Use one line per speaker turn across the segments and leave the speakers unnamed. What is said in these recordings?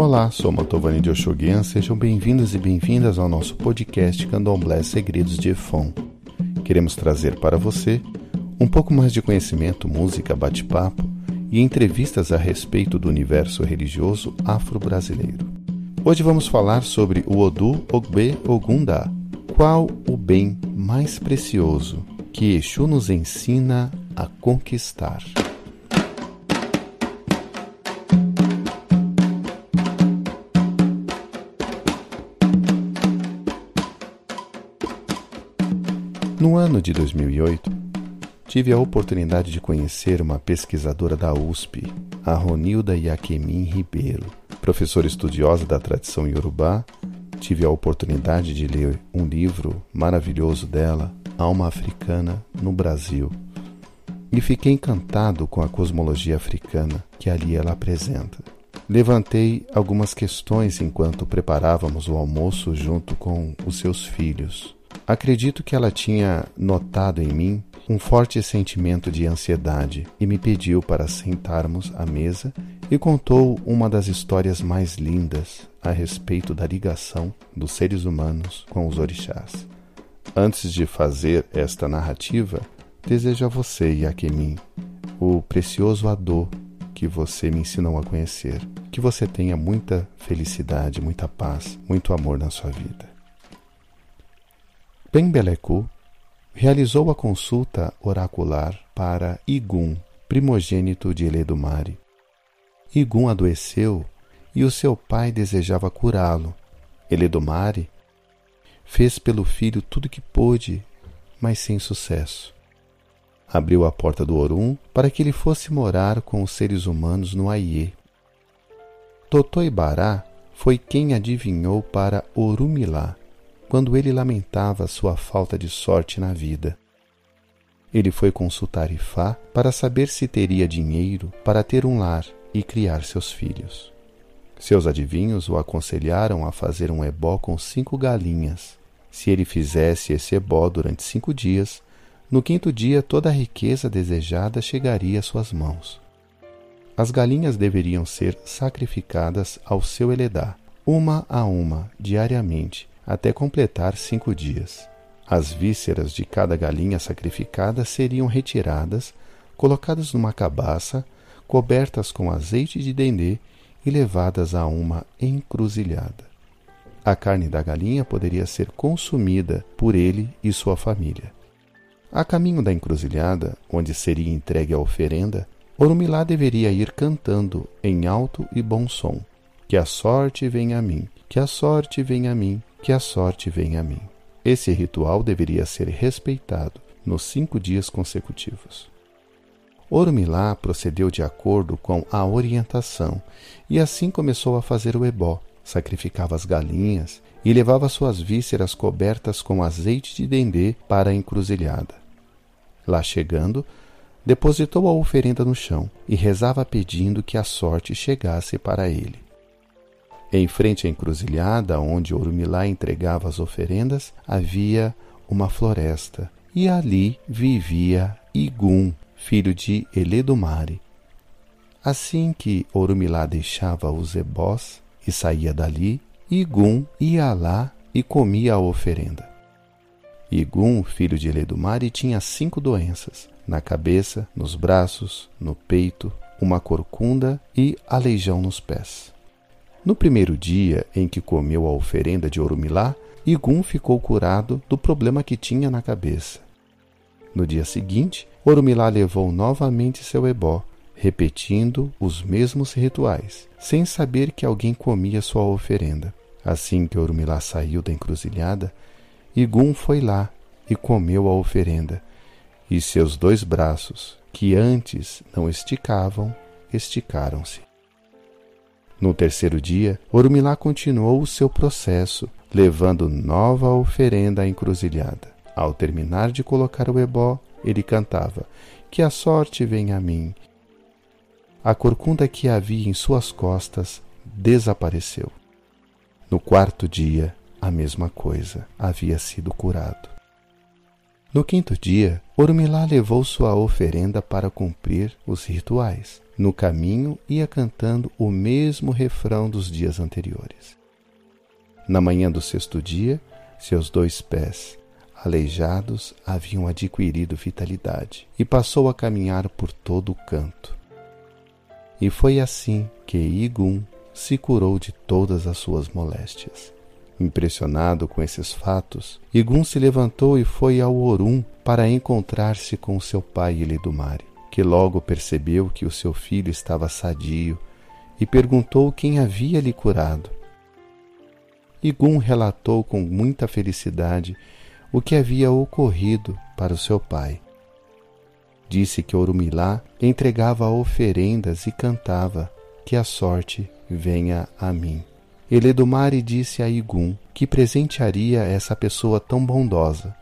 Olá, sou Matovani de Oxoguian, sejam bem-vindos e bem-vindas ao nosso podcast Candomblé Segredos de Efon. Queremos trazer para você um pouco mais de conhecimento, música, bate-papo e entrevistas a respeito do universo religioso afro-brasileiro. Hoje vamos falar sobre o Odu Ogbe Ogunda. Qual o bem mais precioso que Exu nos ensina a conquistar? Ano de 2008, tive a oportunidade de conhecer uma pesquisadora da USP, a Ronilda Iaquemin Ribeiro. Professora estudiosa da tradição iorubá, tive a oportunidade de ler um livro maravilhoso dela, Alma Africana no Brasil, e fiquei encantado com a cosmologia africana que ali ela apresenta. Levantei algumas questões enquanto preparávamos o almoço junto com os seus filhos. Acredito que ela tinha notado em mim um forte sentimento de ansiedade e me pediu para sentarmos à mesa e contou uma das histórias mais lindas a respeito da ligação dos seres humanos com os orixás. Antes de fazer esta narrativa, desejo a você, Yaquemin, o precioso Adô que você me ensinou a conhecer. Que você tenha muita felicidade, muita paz, muito amor na sua vida. Pembelecu realizou a consulta oracular para Igum, primogênito de Eledumare. Igum adoeceu e o seu pai desejava curá-lo. Eledumare fez pelo filho tudo que pôde, mas sem sucesso. Abriu a porta do Orum para que ele fosse morar com os seres humanos no Aie. Totoibará foi quem adivinhou para Orumilá, quando ele lamentava sua falta de sorte na vida. Ele foi consultar Ifá para saber se teria dinheiro para ter um lar e criar seus filhos. Seus adivinhos o aconselharam a fazer um ebó com cinco galinhas. Se ele fizesse esse ebó durante cinco dias, no quinto dia toda a riqueza desejada chegaria às suas mãos. As galinhas deveriam ser sacrificadas ao seu Eledá, uma a uma, diariamente, até completar cinco dias. As vísceras de cada galinha sacrificada seriam retiradas, colocadas numa cabaça, cobertas com azeite de dendê e levadas a uma encruzilhada. A carne da galinha poderia ser consumida por ele e sua família. A caminho da encruzilhada, onde seria entregue a oferenda, Orumilá deveria ir cantando em alto e bom som: Que a sorte venha a mim, que a sorte venha a mim, que a sorte venha a mim. Esse ritual deveria ser respeitado nos cinco dias consecutivos. Orumilá procedeu de acordo com a orientação e assim começou a fazer o ebó, sacrificava as galinhas e levava suas vísceras cobertas com azeite de dendê para a encruzilhada. Lá chegando, depositou a oferenda no chão e rezava pedindo que a sorte chegasse para ele. Em frente à encruzilhada onde Orumilá entregava as oferendas, havia uma floresta, e ali vivia Igum, filho de Eledumare. Assim que Orumilá deixava os ebós e saía dali, Igum ia lá e comia a oferenda. Igum, filho de Eledumare, tinha cinco doenças: na cabeça, nos braços, no peito, uma corcunda e aleijão nos pés. No primeiro dia em que comeu a oferenda de Orumilá, Igum ficou curado do problema que tinha na cabeça. No dia seguinte, Orumilá levou novamente seu ebó, repetindo os mesmos rituais, sem saber que alguém comia sua oferenda. Assim que Orumilá saiu da encruzilhada, Igum foi lá e comeu a oferenda, e seus dois braços, que antes não esticavam, esticaram-se. No terceiro dia, Orumilá continuou o seu processo, levando nova oferenda à encruzilhada. Ao terminar de colocar o ebó, ele cantava: Que a sorte venha a mim. A corcunda que havia em suas costas desapareceu. No quarto dia, a mesma coisa, havia sido curado. No quinto dia, Orumilá levou sua oferenda para cumprir os rituais. No caminho, ia cantando o mesmo refrão dos dias anteriores. Na manhã do sexto dia, seus dois pés, aleijados, haviam adquirido vitalidade e passou a caminhar por todo o canto. E foi assim que Igum se curou de todas as suas moléstias. Impressionado com esses fatos, Igum se levantou e foi ao Orum para encontrar-se com seu pai Eledumare, que logo percebeu que o seu filho estava sadio e perguntou quem havia lhe curado. Igum relatou com muita felicidade o que havia ocorrido para o seu pai. Disse que Orumilá entregava oferendas e cantava que a sorte venha a mim. Eledumare disse a Igum que presentearia essa pessoa tão bondosa.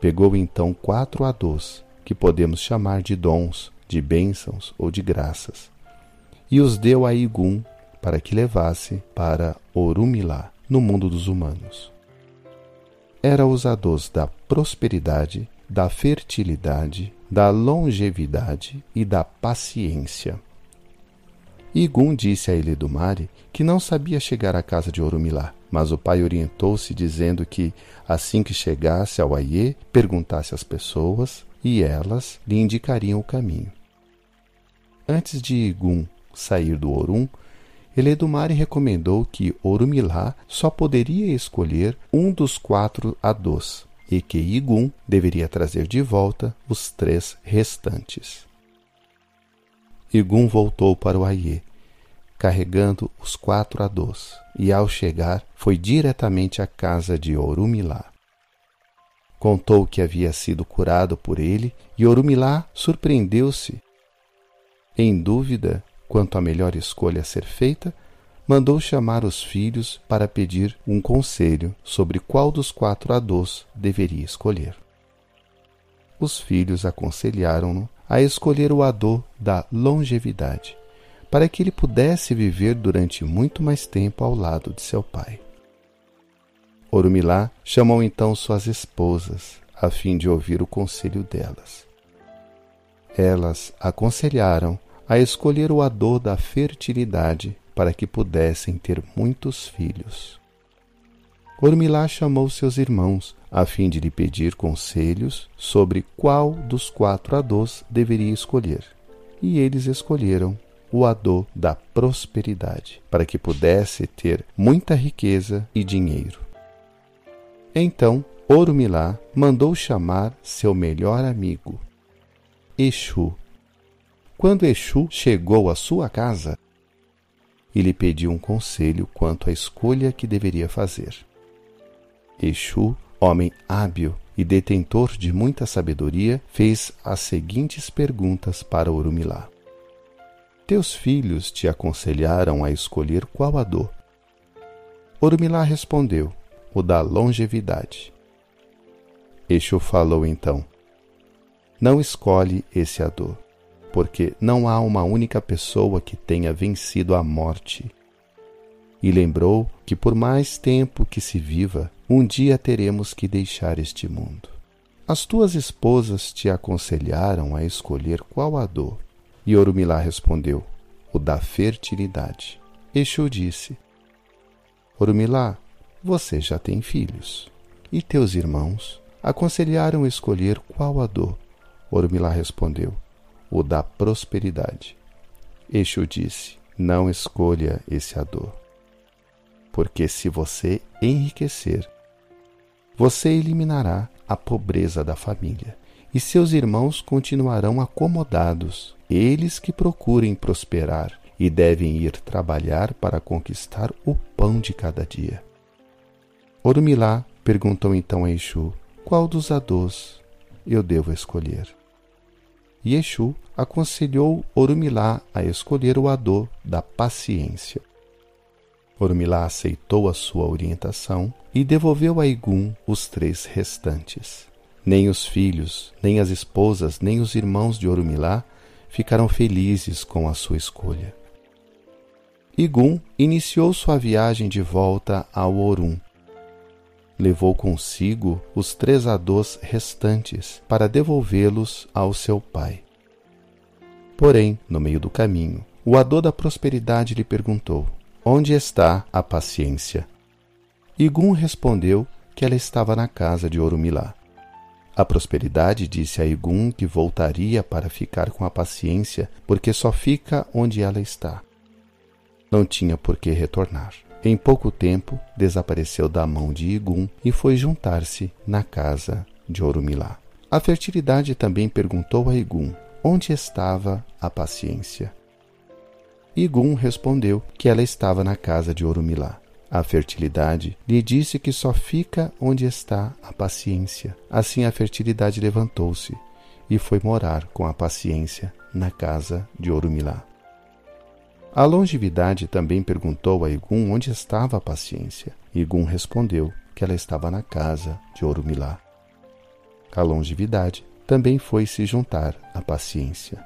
Pegou então quatro adôs, que podemos chamar de dons, de bênçãos ou de graças, e os deu a Igum para que levasse para Orumilá, no mundo dos humanos. Era os adôs da prosperidade, da fertilidade, da longevidade e da paciência. Igum disse a Eledumare que não sabia chegar à casa de Orumilá, mas o pai orientou-se dizendo que, assim que chegasse ao Aie, perguntasse às pessoas e elas lhe indicariam o caminho. Antes de Igum sair do Orum, Eledumare recomendou que Orumilá só poderia escolher um dos quatro Adôs e que Igum deveria trazer de volta os três restantes. Igum voltou para o Aie, carregando os quatro adôs, e ao chegar foi diretamente à casa de Orumilá. Contou que havia sido curado por ele e Orumilá surpreendeu-se. Em dúvida quanto à melhor escolha a ser feita, mandou chamar os filhos para pedir um conselho sobre qual dos quatro adôs deveria escolher. Os filhos aconselharam-no a escolher o Adô da longevidade, para que ele pudesse viver durante muito mais tempo ao lado de seu pai. Orumilá chamou então suas esposas, a fim de ouvir o conselho delas. Elas aconselharam a escolher o Adô da fertilidade para que pudessem ter muitos filhos. Ormilá chamou seus irmãos, a fim de lhe pedir conselhos sobre qual dos quatro Adôs deveria escolher. E eles escolheram o Adô da prosperidade, para que pudesse ter muita riqueza e dinheiro. Então, Orumilá mandou chamar seu melhor amigo, Exu. Quando Exu chegou à sua casa, ele pediu um conselho quanto à escolha que deveria fazer. Exu, homem hábil e detentor de muita sabedoria, fez as seguintes perguntas para Urumilá. Teus filhos te aconselharam a escolher qual a dor? Urumilá respondeu, o da longevidade. Exu falou então, não escolhe esse ador, porque não há uma única pessoa que tenha vencido a morte. E lembrou que por mais tempo que se viva, um dia teremos que deixar este mundo. As tuas esposas te aconselharam a escolher qual a dor. E Orumilá respondeu: O da fertilidade. Exu disse: Orumilá, você já tem filhos. E teus irmãos aconselharam escolher qual a dor. Orumilá respondeu: O da prosperidade. Exu disse: Não escolha esse ador. Porque se você enriquecer, você eliminará a pobreza da família, e seus irmãos continuarão acomodados, eles que procurem prosperar e devem ir trabalhar para conquistar o pão de cada dia. Orumilá perguntou então a Exu: Qual dos adôs eu devo escolher? E aconselhou Orumilá a escolher o adô da paciência. Ormilá aceitou a sua orientação e devolveu a Igum os três restantes. Nem os filhos, nem as esposas, nem os irmãos de Orumilá ficaram felizes com a sua escolha. Igum iniciou sua viagem de volta ao Orum. levou consigo os três adôs restantes para devolvê-los ao seu pai. Porém, no meio do caminho, o adô da prosperidade lhe perguntou: Onde está a paciência? Igum respondeu que ela estava na casa de Orumilá. A prosperidade disse a Igum que voltaria para ficar com a paciência, porque só fica onde ela está. Não tinha por que retornar. Em pouco tempo, desapareceu da mão de Igum e foi juntar-se na casa de Orumilá. A fertilidade também perguntou a Igum onde estava a paciência. Igum respondeu que ela estava na casa de Orumilá. A fertilidade lhe disse que só fica onde está a paciência. Assim a fertilidade levantou-se e foi morar com a paciência na casa de Orumilá. A longevidade também perguntou a Igum onde estava a paciência. Igum respondeu que ela estava na casa de Orumilá. A longevidade também foi se juntar à paciência.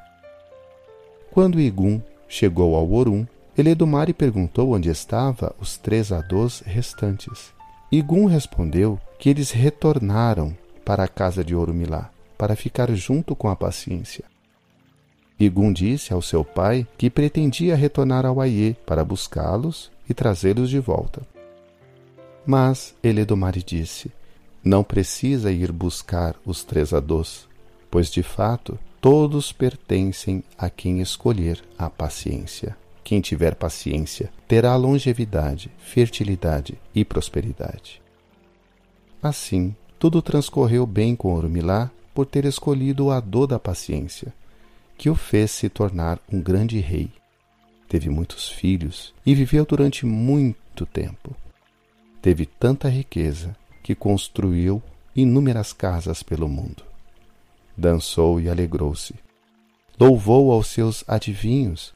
Quando Igum chegou ao Orum, Eledumare perguntou onde estavam os três adôs restantes. Igum respondeu que eles retornaram para a casa de Orumilá para ficar junto com a paciência. Igum disse ao seu pai que pretendia retornar ao Aie para buscá-los e trazê-los de volta. Mas Eledomare disse: Não precisa ir buscar os três adôs, pois de fato todos pertencem a quem escolher a paciência. Quem tiver paciência terá longevidade, fertilidade e prosperidade. Assim, tudo transcorreu bem com Orumilá por ter escolhido o Adô da paciência que o fez se tornar um grande rei. Teve muitos filhos e viveu durante muito tempo. Teve tanta riqueza que construiu inúmeras casas pelo mundo. Dançou e alegrou-se. Louvou aos seus adivinhos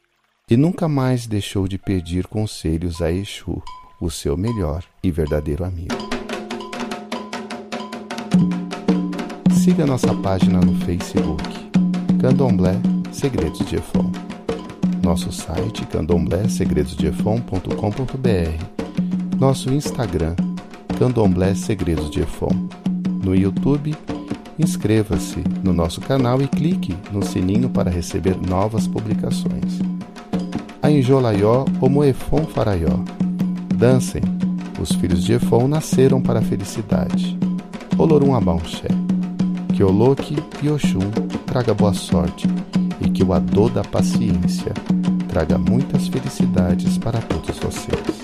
e nunca mais deixou de pedir conselhos a Exu, o seu melhor e verdadeiro amigo. Siga nossa página no Facebook, Candomblé Segredos de Efon. Nosso site candomblésegredosdeefon.com.br. Nosso Instagram Candomblé Segredos de Efon. No YouTube, inscreva-se no nosso canal e clique no sininho para receber novas publicações. A Enjolaió Moefon Faraió. Dancem, os filhos de Efon nasceram para a felicidade. Olorum Abaunxé. Que Oloque e Oxum traga boa sorte e que o Adô da paciência traga muitas felicidades para todos vocês.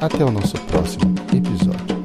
Até o nosso próximo episódio.